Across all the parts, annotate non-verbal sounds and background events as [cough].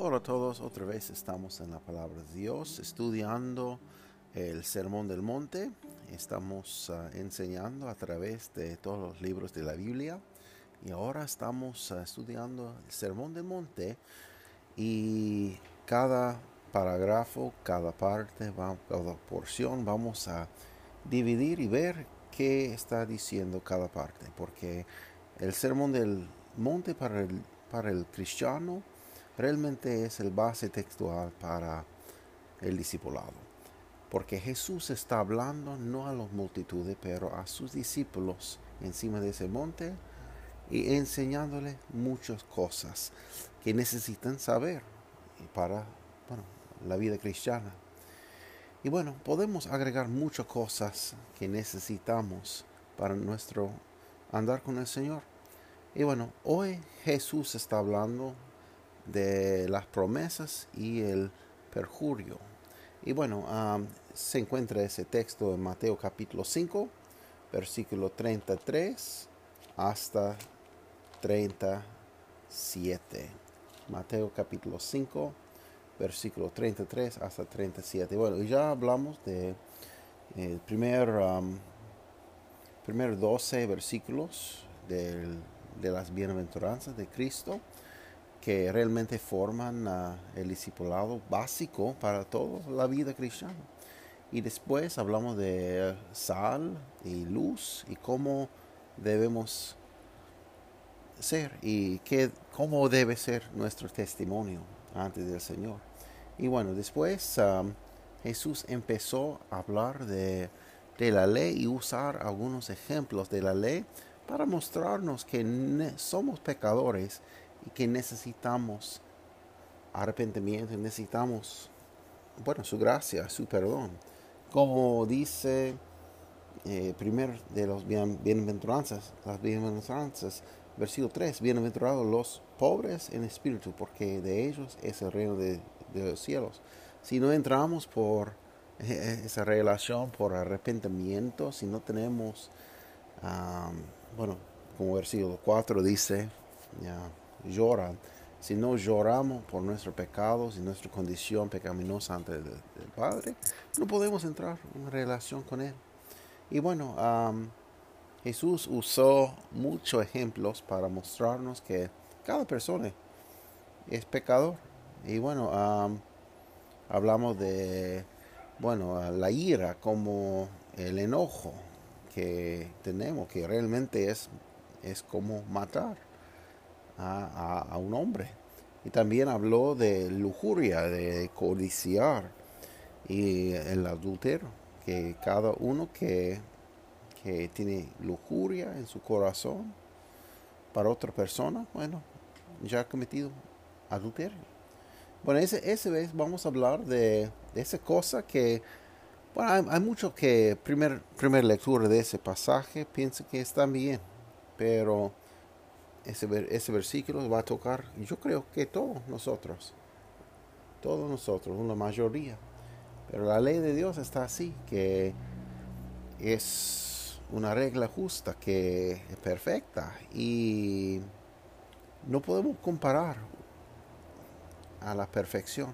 Hola a todos, otra vez estamos en la palabra de Dios estudiando el Sermón del Monte. Estamos ah, enseñando a través de todos los libros de la Biblia. Y ahora estamos ah, estudiando el Sermón del Monte. Y cada parágrafo, cada parte, cada porción vamos a dividir y ver qué está diciendo cada parte, porque el Sermón del Monte para el, para el cristiano realmente es el base textual para el discipulado. Porque Jesús está hablando no a las multitudes, pero a sus discípulos encima de ese monte y enseñándole muchas cosas que necesitan saber para la vida cristiana. Y bueno, podemos agregar muchas cosas que necesitamos para nuestro andar con el Señor. Y bueno, hoy Jesús está hablando de las promesas y el perjurio. Y bueno, se encuentra ese texto en Mateo capítulo 5, versículo 33 hasta 37. Mateo capítulo 5, versículo 33 hasta 37. Bueno, ya hablamos de el eh, primer, primer 12 versículos de las bienaventuranzas de Cristo que realmente forman el discipulado básico para toda la vida cristiana. Y después hablamos de sal y luz y cómo debemos ser y qué, cómo debe ser nuestro testimonio antes del Señor. Y bueno, después um, Jesús empezó a hablar de, de, la ley y usar algunos ejemplos de la ley para mostrarnos que somos pecadores y que necesitamos arrepentimiento, necesitamos, bueno, su gracia, su perdón. Como dice eh, primero de los bienaventuranzas, las bienaventuranzas, versículo 3, bienaventurados los pobres en espíritu, porque de ellos es el reino de, los cielos. Si no entramos por eh, esa relación, por arrepentimiento, si no tenemos, bueno, como versículo 4 dice, ya, lloran. Si no lloramos por nuestros pecados y nuestra condición pecaminosa ante el, Padre, no podemos entrar en relación con Él. Y bueno, Jesús usó muchos ejemplos para mostrarnos que cada persona es pecador. Y bueno, hablamos de, bueno, la ira como el enojo que tenemos, que realmente es, es como matar a, un hombre. Y también habló de lujuria, de codiciar y el adulterio, que cada uno que, que tiene lujuria en su corazón para otra persona, bueno, ya ha cometido adulterio. Bueno, ese, ese vez vamos a hablar de, esa cosa que, bueno, hay, hay, mucho que, primer, primer lectura de ese pasaje, piensa que está bien, pero ese, ese versículo va a tocar, yo creo que todos nosotros, todos nosotros, una mayoría. Pero la ley de Dios está así, que es una regla justa, que es perfecta y no podemos comparar a la perfección.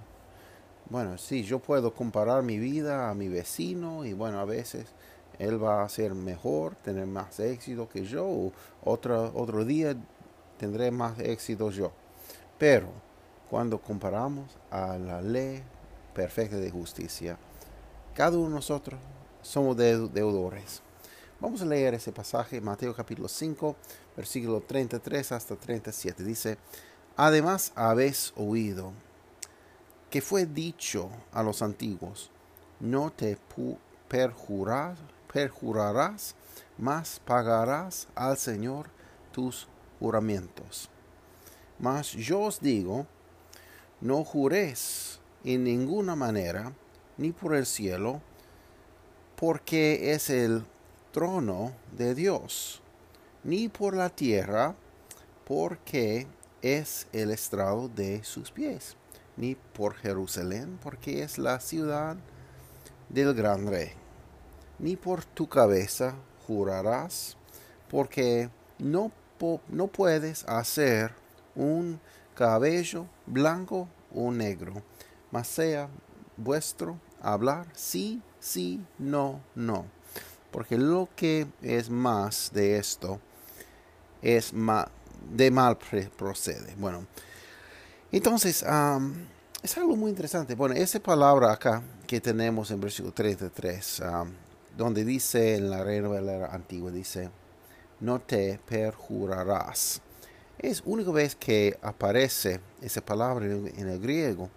Bueno, sí, yo puedo comparar mi vida a mi vecino y bueno, a veces él va a ser mejor, tener más éxito que yo. Otro, otro día tendré más éxito yo. Pero cuando comparamos a la ley perfecta de justicia, cada uno de nosotros somos deudores. Vamos a leer ese pasaje, Mateo capítulo 5, versículo 33 hasta 37. Dice, además habéis oído que fue dicho a los antiguos, no te perjurar, perjurarás, mas pagarás al Señor tus juramentos. Mas yo os digo, no juréis en ninguna manera, ni por el cielo, porque es el trono de Dios, ni por la tierra, porque es el estrado de sus pies, ni por Jerusalén, porque es la ciudad del gran rey, ni por tu cabeza jurarás, porque no, no puedes hacer un cabello blanco o negro, mas sea vuestro hablar sí, sí, no, no. Porque lo que es más de esto es de mal procede. Bueno, entonces es algo muy interesante. Bueno, esa palabra acá que tenemos en versículo 33, donde dice en la Reina Valera antigua, dice, no te perjurarás. Es única vez que aparece esa palabra en, el griego.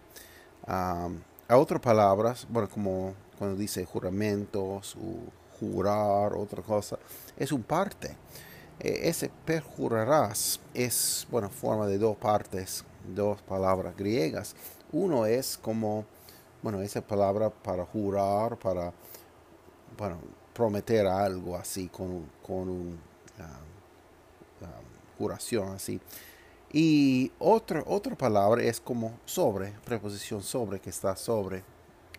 a otras palabras, bueno, como cuando dice juramentos, jurar, otra cosa, es un parte. E, ese perjurarás es, bueno, forma de dos partes, dos palabras griegas. Uno es como, bueno, esa palabra para jurar, para, bueno, prometer algo así con, con un curación así. Y otra, otra palabra es como sobre, preposición sobre, que está sobre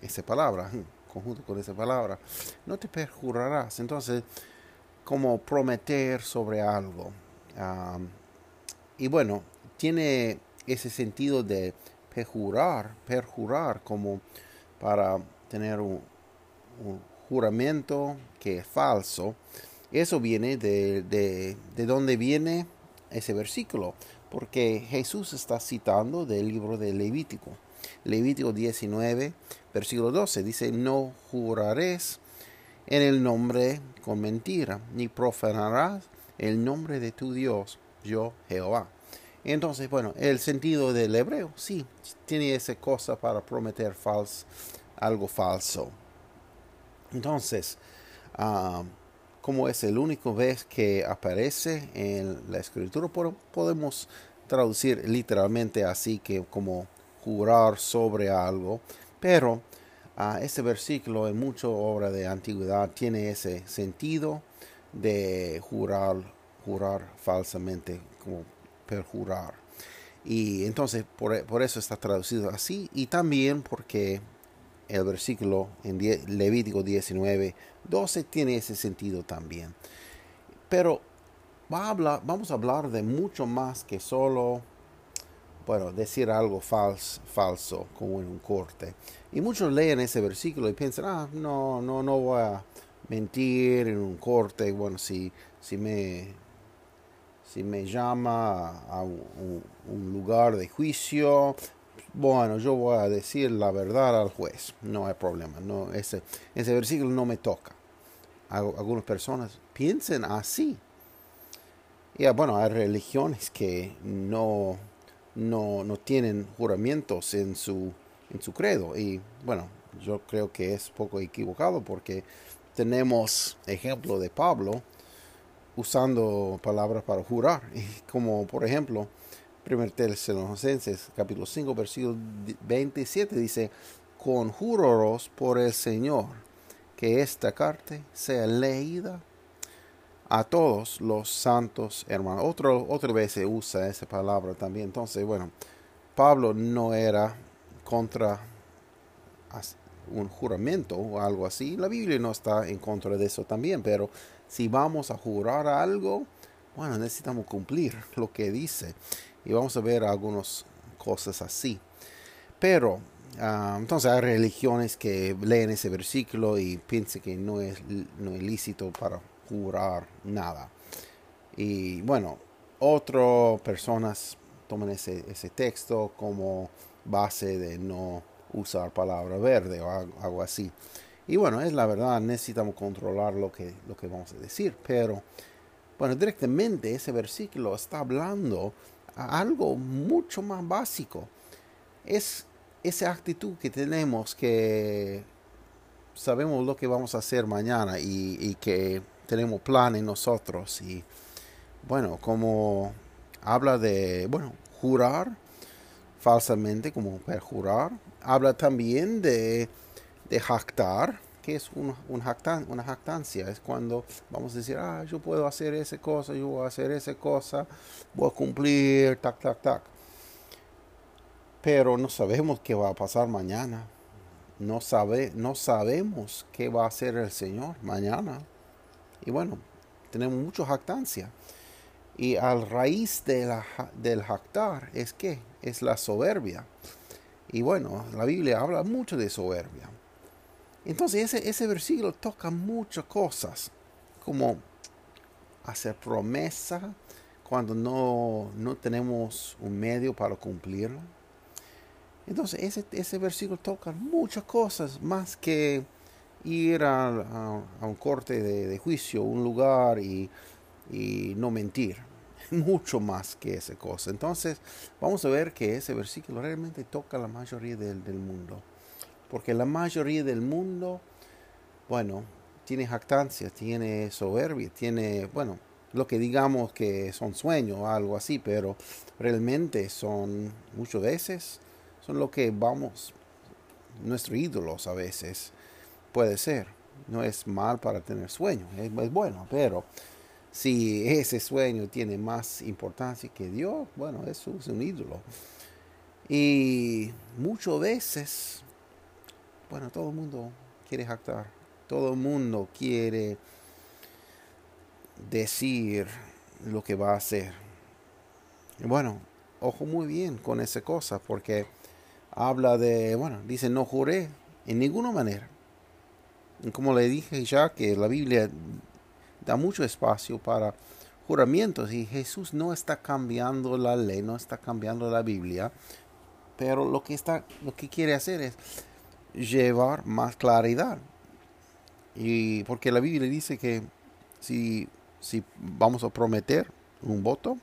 esa palabra, [laughs] conjunto con esa palabra. No te perjurarás. Entonces, como prometer sobre algo. y bueno, tiene ese sentido de perjurar, perjurar como para tener un juramento que es falso. Eso viene de, de, de donde viene ese versículo, porque Jesús está citando del libro de Levítico. Levítico 19, versículo 12, dice, no jurares en el nombre con mentira, ni profanarás el nombre de tu Dios, yo Jehová. Entonces, bueno, el sentido del hebreo, sí, tiene esa cosa para prometer algo falso. Entonces, ah, como es el único vez que aparece en la escritura, podemos traducir literalmente así que como jurar sobre algo, pero uh, este versículo en mucha obra de antigüedad tiene ese sentido de jurar, jurar falsamente, como perjurar. Y entonces por, por eso está traducido así y también porque el versículo en Levítico 19, 12 tiene ese sentido también. Pero va a hablar, vamos a hablar de mucho más que solo, bueno, decir algo falso, falso como en un corte. Y muchos leen ese versículo y piensan, ah, no, no, no voy a mentir en un corte. Bueno, si, si me si me llama a un, lugar de juicio, bueno, yo voy a decir la verdad al juez, no hay problema, no, ese, ese versículo no me toca. Algunas personas piensen así. Y ah, bueno, hay religiones que no, no, no tienen juramentos en su, en su credo. Y bueno, yo creo que es poco equivocado porque tenemos ejemplo de Pablo usando palabras para jurar. [laughs] Como por ejemplo, 1 Tesalonicenses capítulo 5 versículo 27 dice, conjuroros por el Señor que esta carta sea leída a todos los santos hermanos. Otro, otra vez se usa esa palabra también. Entonces, bueno, Pablo no era contra un juramento o algo así. La Biblia no está en contra de eso también, pero si vamos a jurar algo, bueno, necesitamos cumplir lo que dice y vamos a ver algunas cosas así. Pero ah, entonces hay religiones que leen ese versículo y piensan que no es, no es lícito para jurar nada. Y bueno, otras personas toman ese, ese texto como base de no usar palabra verde o algo así. Y bueno, es la verdad, necesitamos controlar lo que, lo que vamos a decir. Pero, bueno, directamente ese versículo está hablando algo mucho más básico. Es esa actitud que tenemos que sabemos lo que vamos a hacer mañana y, que tenemos planes nosotros. Y bueno, como habla de, bueno, jurar falsamente, como perjurar, habla también de, de jactar, es un, una jactancia, es cuando vamos a decir, ah, yo puedo hacer esa cosa, yo voy a hacer esa cosa, voy a cumplir, tac, tac, tac. Pero no sabemos qué va a pasar mañana. No, sabe, no sabemos qué va a hacer el Señor mañana. Y bueno, tenemos mucha jactancia. Y al raíz del jactar es que es la soberbia. Y bueno, la Biblia habla mucho de soberbia. Entonces ese, ese versículo toca muchas cosas, como hacer promesa cuando no, no tenemos un medio para cumplirla. Entonces ese, ese versículo toca muchas cosas más que ir a, un corte de, juicio, un lugar y, y no mentir. [laughs] Mucho más que esa cosa. Entonces vamos a ver que ese versículo realmente toca la mayoría del, del mundo. Porque la mayoría del mundo, bueno, tiene jactancia, tiene soberbia, tiene, bueno, lo que digamos que son sueños o algo así, pero realmente son muchas veces, son lo que vamos, nuestros ídolos a veces, puede ser. No es mal para tener sueños, es, bueno, pero si ese sueño tiene más importancia que Dios, bueno, eso es un ídolo. Y muchas veces bueno, todo el mundo quiere jactar. Todo el mundo quiere decir lo que va a hacer. Bueno, ojo muy bien con esa cosa, porque habla de, bueno, dice, no juré en ninguna manera. Como le dije ya, que la Biblia da mucho espacio para juramientos y Jesús no está cambiando la ley, no está cambiando la Biblia, pero lo que está, lo que quiere hacer es llevar más claridad. Y porque la Biblia dice que si, si vamos a prometer un voto,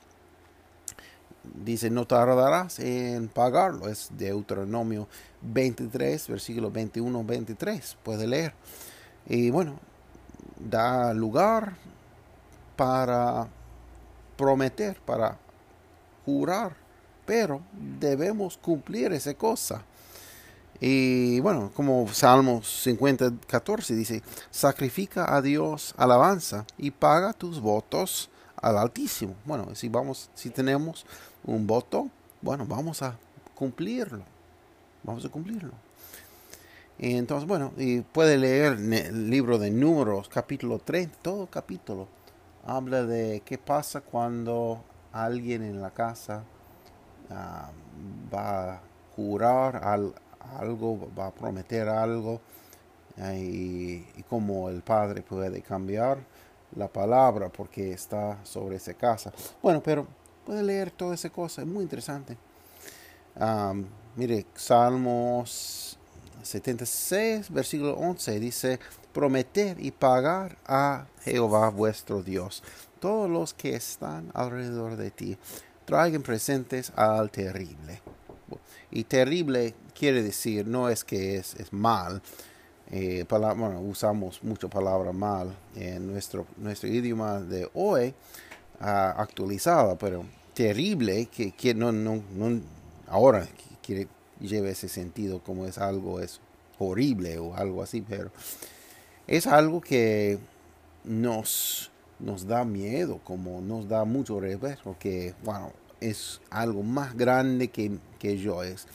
dice no tardarás en pagarlo. Es Deuteronomio 23, versículo 21, 23. Puede leer. Y bueno, da lugar para prometer, para jurar, pero debemos cumplir esa cosa. Y bueno, como Salmos 50, 14 dice, sacrifica a Dios alabanza y paga tus votos al Altísimo. Bueno, si vamos, si tenemos un voto, bueno, vamos a cumplirlo. Vamos a cumplirlo. Entonces, bueno, y puede leer el libro de Números, capítulo 30, todo capítulo. Habla de qué pasa cuando alguien en la casa ah, va a jurar al, algo, va a prometer algo y, como el Padre puede cambiar la palabra porque está sobre esa casa. Bueno, pero puede leer toda esa cosa, es muy interesante. mire, Salmos 76, versículo 11 dice, prometer y pagar a Jehová vuestro Dios. Todos los que están alrededor de ti traigan presentes al terrible. Y terrible quiere decir, no es que es, mal. Eh, bueno, usamos mucho palabra mal en nuestro, nuestro idioma de hoy, uh, actualizada, pero terrible, que, que no, no, no, ahora quiere, lleva ese sentido como es algo, es horrible o algo así, pero es algo que nos, nos da miedo, como nos da mucho revés, porque, bueno, es algo más grande que, que yo. Es,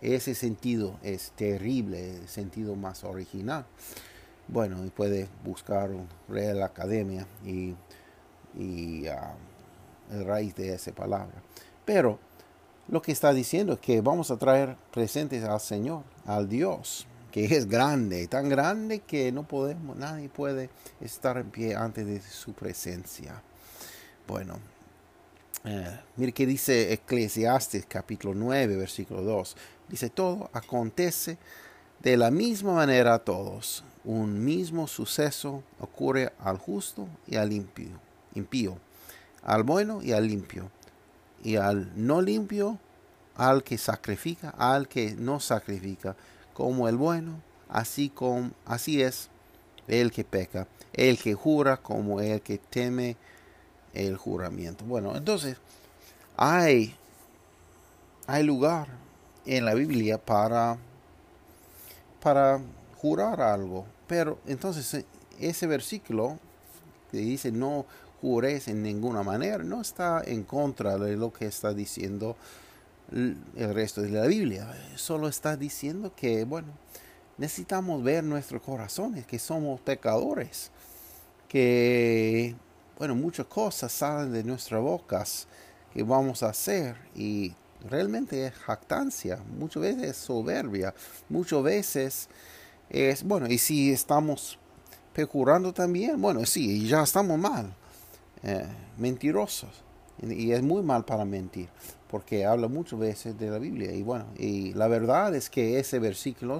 ese sentido es terrible, el sentido más original. Bueno, y puede buscar Real Academia y, y ah, el raíz de esa palabra. Pero lo que está diciendo es que vamos a traer presentes al Señor, al Dios, que es grande, tan grande que no podemos, nadie puede estar en pie antes de su presencia. Bueno, eh, mire que dice Eclesiastes capítulo 9, versículo 2. Dice, todo acontece de la misma manera a todos. Un mismo suceso ocurre al justo y al impío, impío, al bueno y al limpio, y al no limpio, al que sacrifica, al que no sacrifica, como el bueno, así como así es el que peca, el que jura como el que teme el juramento. Bueno, entonces hay, hay lugar en la Biblia para, para jurar algo. Pero entonces eh, ese versículo que dice no jures en ninguna manera no está en contra de lo que está diciendo el resto de la Biblia. Solo está diciendo que, bueno, necesitamos ver nuestros corazones, que somos pecadores, que, bueno, muchas cosas salen de nuestras bocas que vamos a hacer y realmente es jactancia, muchas veces es soberbia, muchas veces es, bueno, y si estamos pecurando también, bueno, sí, ya estamos mal, eh, mentirosos, y es muy mal para mentir, porque habla muchas veces de la Biblia, y bueno, y la verdad es que ese versículo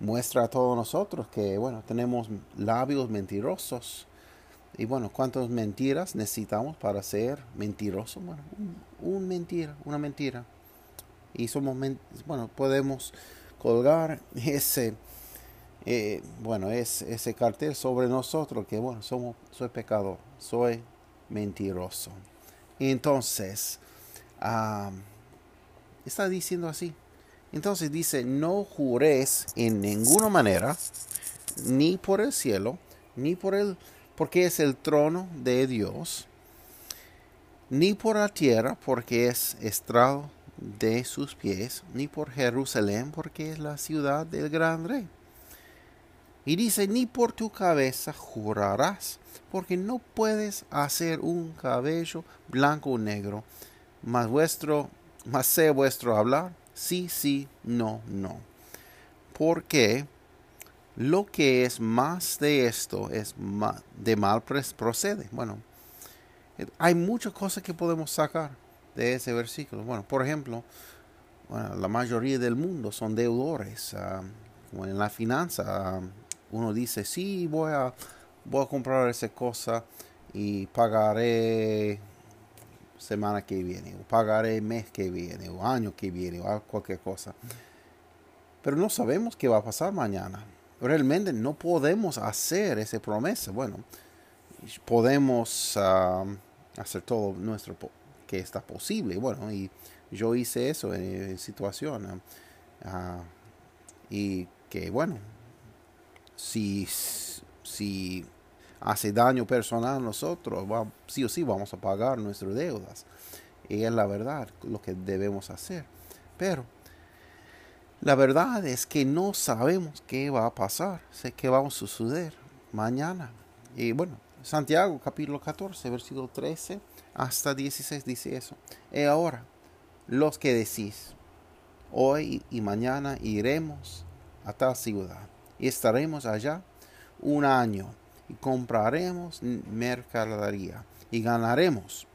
muestra a todos nosotros que, bueno, tenemos labios mentirosos, y bueno, ¿cuántas mentiras necesitamos para ser mentirosos? Bueno, un, mentira, una mentira. Y somos, bueno, podemos colgar [laughs] ese, eh, bueno, es, ese cartel sobre nosotros que, bueno, somos, soy pecador, soy mentiroso. Entonces, está diciendo así. Entonces dice, no jures en ninguna manera, ni por el cielo, ni por el porque es el trono de Dios, ni por la tierra, porque es estrado de sus pies, ni por Jerusalén, porque es la ciudad del gran rey. Y dice, ni por tu cabeza jurarás, porque no puedes hacer un cabello blanco o negro, mas vuestro, mas sé vuestro hablar, sí, sí, no, no. Porque lo que es más de esto es de mal procede. Bueno, eh, hay muchas cosas que podemos sacar de ese versículo. Bueno, por ejemplo, la mayoría del mundo son deudores. Ah, como en la finanza, ah, uno dice, sí, voy a, voy a comprar esa cosa y pagaré semana que viene, o pagaré mes que viene, o año que viene, o cualquier cosa. Pero no sabemos qué va a pasar mañana realmente no podemos hacer esa promesa. Bueno, podemos ah, hacer todo nuestro que está posible. Bueno, y yo hice eso en, situación. Ah, y que bueno, si, si hace daño personal a nosotros, sí o sí vamos a pagar nuestras deudas. Y es la verdad lo que debemos hacer. Pero la verdad es que no sabemos qué va a pasar, sé qué va a suceder mañana. Y bueno, Santiago capítulo 14, versículo 13 hasta 16 dice eso. Y ahora, los que decís, hoy y mañana iremos a tal ciudad y estaremos allá un año y compraremos mercadería y ganaremos.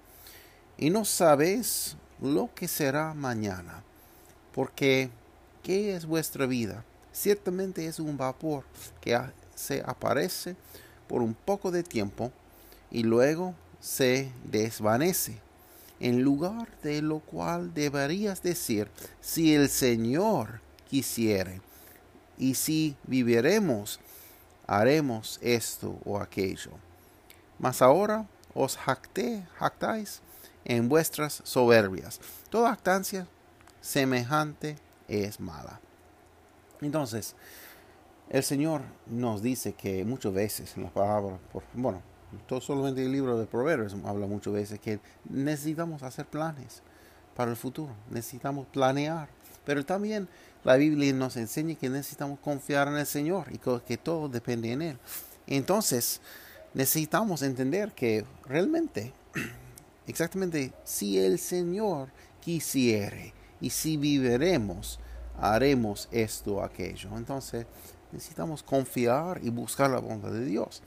Y no sabéis lo que será mañana, porque ¿Qué es vuestra vida? Ciertamente es un vapor que se aparece por un poco de tiempo y luego se desvanece. En lugar de lo cual deberías decir, si el Señor quisiere, y si viviremos, haremos esto o aquello. Mas ahora os jacté, jactáis en vuestras soberbias. Toda actancia semejante es mala. Entonces, el Señor nos dice que muchas veces en las palabras, por, bueno, todo solamente el libro de Proverbios habla muchas veces que necesitamos hacer planes para el futuro, necesitamos planear, pero también la Biblia nos enseña que necesitamos confiar en el Señor y que todo depende en Él. Entonces, necesitamos entender que realmente, [clears throat] exactamente, si el Señor quisiere, y si viviremos, haremos esto o aquello. Entonces necesitamos confiar y buscar la bondad de Dios.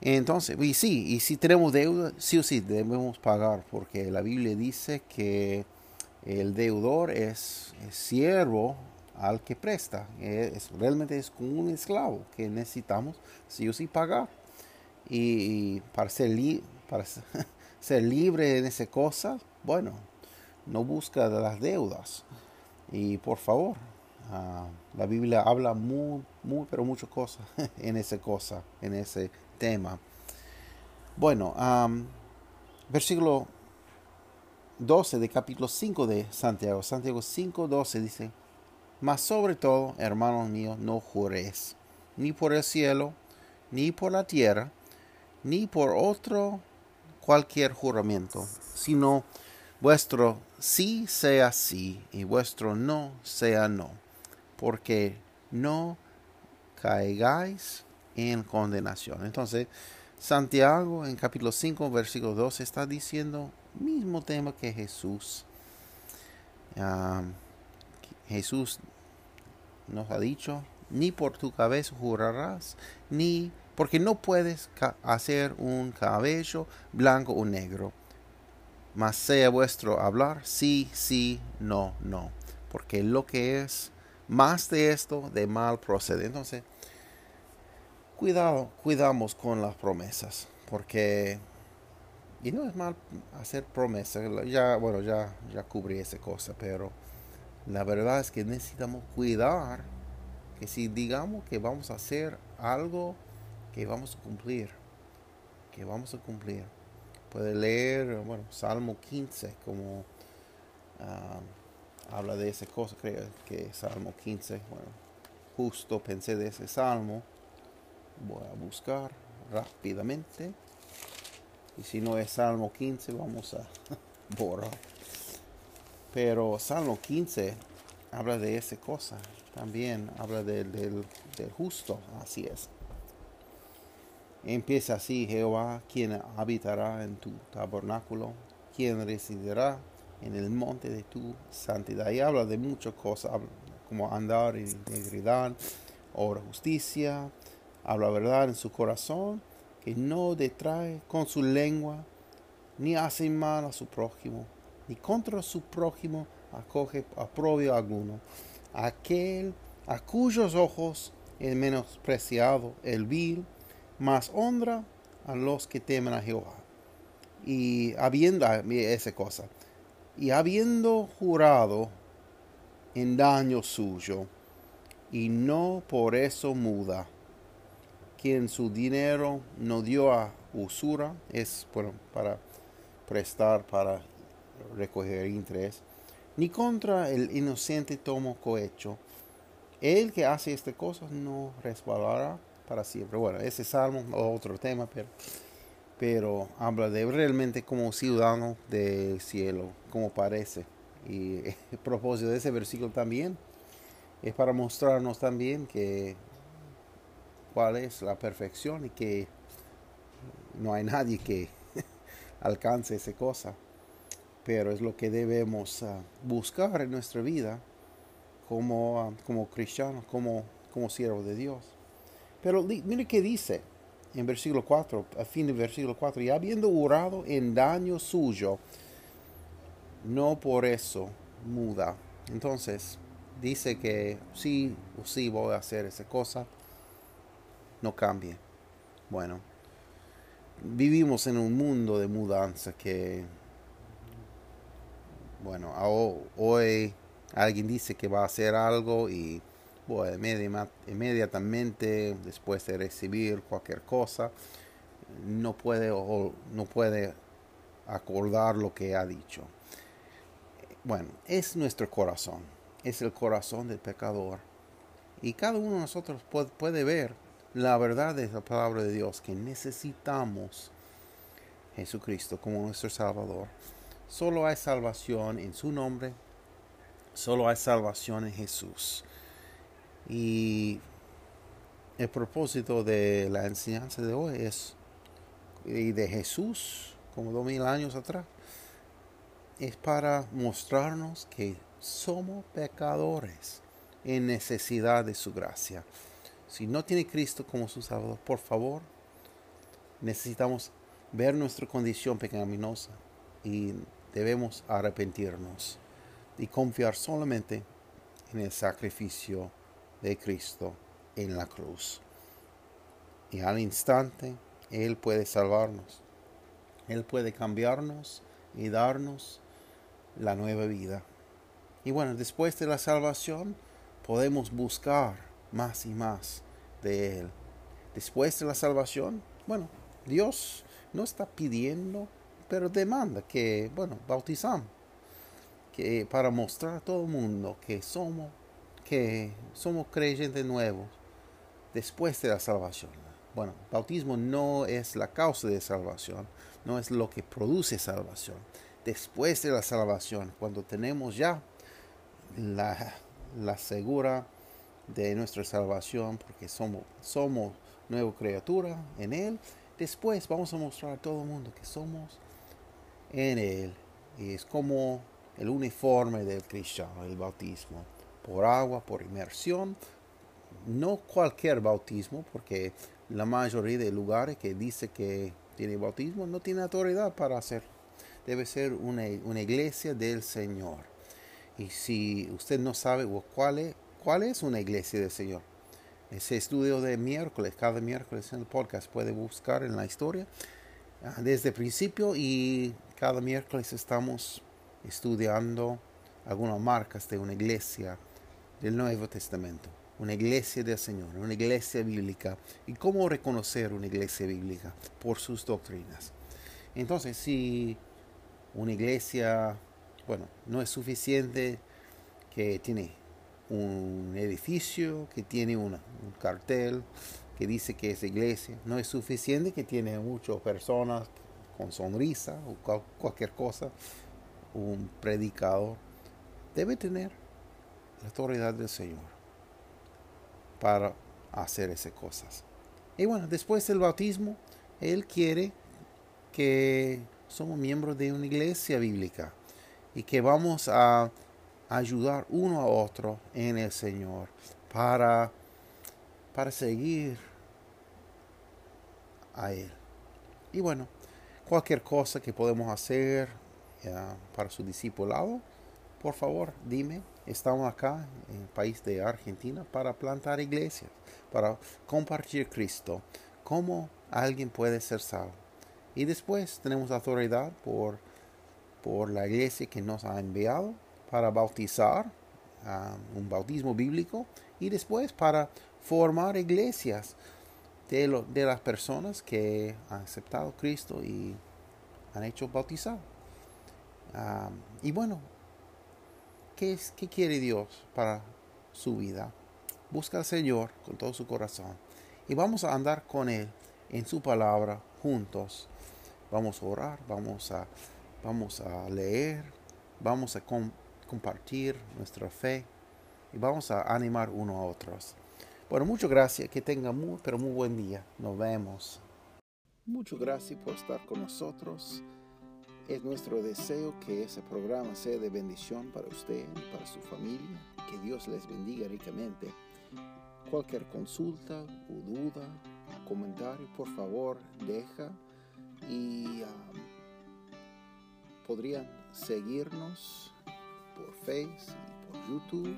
Entonces, y sí, y si tenemos deuda, sí o sí debemos pagar, porque la Biblia dice que el deudor es, siervo al que presta. Es, realmente es como un esclavo que necesitamos sí o sí pagar. Y, para, ser para [laughs] ser libre en esa cosa, bueno, no busca las deudas. Y por favor, ah, la Biblia habla muy, muy, pero muchas cosas [laughs] en esa cosa, en ese tema. Bueno, versículo 12 de capítulo 5 de Santiago. Santiago 5, 12 dice, Mas sobre todo, hermanos míos, no juréis, ni por el cielo, ni por la tierra, ni por otro cualquier juramento, sino vuestro sí sea sí y vuestro no sea no, porque no caigáis en condenación. Entonces, Santiago en capítulo 5, versículo 2 está diciendo mismo tema que Jesús. Jesús nos ha dicho, ni por tu cabeza jurarás, ni porque no puedes hacer un cabello blanco o negro. Mas sea vuestro hablar sí, sí, no, no. Porque lo que es más de esto, de mal procede. Entonces, cuidado, cuidamos con las promesas. Porque, y no es mal hacer promesas. Ya, bueno, ya, ya cubrí esa cosa, pero la verdad es que necesitamos cuidar que si digamos que vamos a hacer algo que vamos a cumplir, que vamos a cumplir. Puede leer, bueno, Salmo 15, como ah, habla de esa cosa, creo que Salmo 15, bueno, justo pensé de ese Salmo, voy a buscar rápidamente, y si no es Salmo 15, vamos a [laughs] borrar. Pero Salmo 15 habla de esa cosa, también habla del, del justo, así es. Empieza así, Jehová, quien habitará en tu tabernáculo, quien residirá en el monte de tu santidad. Y habla de muchas cosas, como andar en integridad, obra justicia, habla verdad en su corazón, que no detrae con su lengua, ni hace mal a su prójimo, ni contra su prójimo acoge aprobio alguno. Aquel a cuyos ojos es menospreciado el vil, más honra a los que temen a Jehová. Y habiendo, esa cosa, y habiendo jurado en daño suyo, y no por eso muda, quien su dinero no dio a usura, es para prestar, para recoger interés, ni contra el inocente tomo cohecho. El que hace estas cosas no resbalará para siempre. Bueno, ese salmo es otro tema, pero, pero habla de realmente como ciudadano del cielo, como parece. Y el propósito de ese versículo también es para mostrarnos también que cuál es la perfección y que no hay nadie que [laughs] alcance esa cosa. Pero es lo que debemos ah, buscar en nuestra vida como, ah, como cristianos, como, como siervos de Dios. Pero mire qué dice en versículo 4, a fin del versículo 4, y habiendo orado en daño suyo, no por eso muda. Entonces, dice que sí o sí voy a hacer esa cosa, no cambie. Bueno, vivimos en un mundo de mudanza que, bueno, hoy alguien dice que va a hacer algo y bueno, inmediatamente después de recibir cualquier cosa, no puede, no puede acordar lo que ha dicho. Bueno, es nuestro corazón, es el corazón del pecador. Y cada uno de nosotros puede, puede ver la verdad de la palabra de Dios, que necesitamos Jesucristo como nuestro Salvador. Solo hay salvación en su nombre, solo hay salvación en Jesús. Y el propósito de la enseñanza de hoy es, y de Jesús, como dos mil años atrás, es para mostrarnos que somos pecadores en necesidad de su gracia. Si no tiene Cristo como su Salvador, por favor, necesitamos ver nuestra condición pecaminosa y debemos arrepentirnos y confiar solamente en el sacrificio de Cristo en la cruz. Y al instante Él puede salvarnos. Él puede cambiarnos y darnos la nueva vida. Y bueno, después de la salvación podemos buscar más y más de Él. Después de la salvación, bueno, Dios no está pidiendo, pero demanda que, bueno, bautizamos, que para mostrar a todo el mundo que somos que somos creyentes nuevos después de la salvación. Bueno, bautismo no es la causa de salvación, no es lo que produce salvación. Después de la salvación, cuando tenemos ya la, la segura de nuestra salvación, porque somos, somos nueva criatura en Él, después vamos a mostrar a todo el mundo que somos en Él. Y es como el uniforme del cristiano, el bautismo, por agua, por inmersión, no cualquier bautismo, porque la mayoría de lugares que dice que tiene bautismo no tiene autoridad para hacerlo. Debe ser una, iglesia del Señor. Y si usted no sabe cuál es, cuál es una iglesia del Señor, ese estudio de miércoles, cada miércoles en el podcast, puede buscar en la historia ah, desde el principio y cada miércoles estamos estudiando algunas marcas de una iglesia del Nuevo Testamento una iglesia del Señor, una iglesia bíblica. ¿Y cómo reconocer una iglesia bíblica? Por sus doctrinas. Entonces, si una iglesia, bueno, no es suficiente que tiene un edificio, que tiene un cartel que dice que es iglesia, no es suficiente que tiene muchas personas con sonrisa o cualquier cosa, un predicador, debe tener la autoridad del Señor para hacer esas cosas. Y bueno, después del bautismo, Él quiere que somos miembros de una iglesia bíblica y que vamos a ayudar uno a otro en el Señor para, para seguir a Él. Y bueno, cualquier cosa que podemos hacer para su discipulado, por favor, dime Estamos acá en el país de Argentina para plantar iglesias, para compartir Cristo, cómo alguien puede ser salvo. Y después tenemos autoridad por, por la iglesia que nos ha enviado para bautizar, un bautismo bíblico, y después para formar iglesias de, de las personas que han aceptado Cristo y han hecho bautizar. y bueno, ¿Qué, quiere Dios para su vida? Busca al Señor con todo su corazón y vamos a andar con Él en su palabra juntos. Vamos a orar, vamos a, vamos a leer, vamos a compartir nuestra fe y vamos a animar uno a otros. Bueno, muchas gracias, que tenga muy, pero muy buen día. Nos vemos. Muchas gracias por estar con nosotros. Es nuestro deseo que ese programa sea de bendición para usted para su familia. Que Dios les bendiga ricamente. Cualquier consulta o duda, comentario, por favor, deja y um, podrían seguirnos por Facebook por YouTube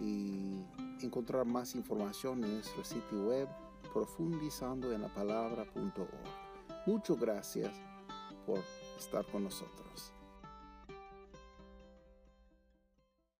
y encontrar más información en nuestro sitio web profundizando en la palabra.org. Muchas gracias por estar con nosotros.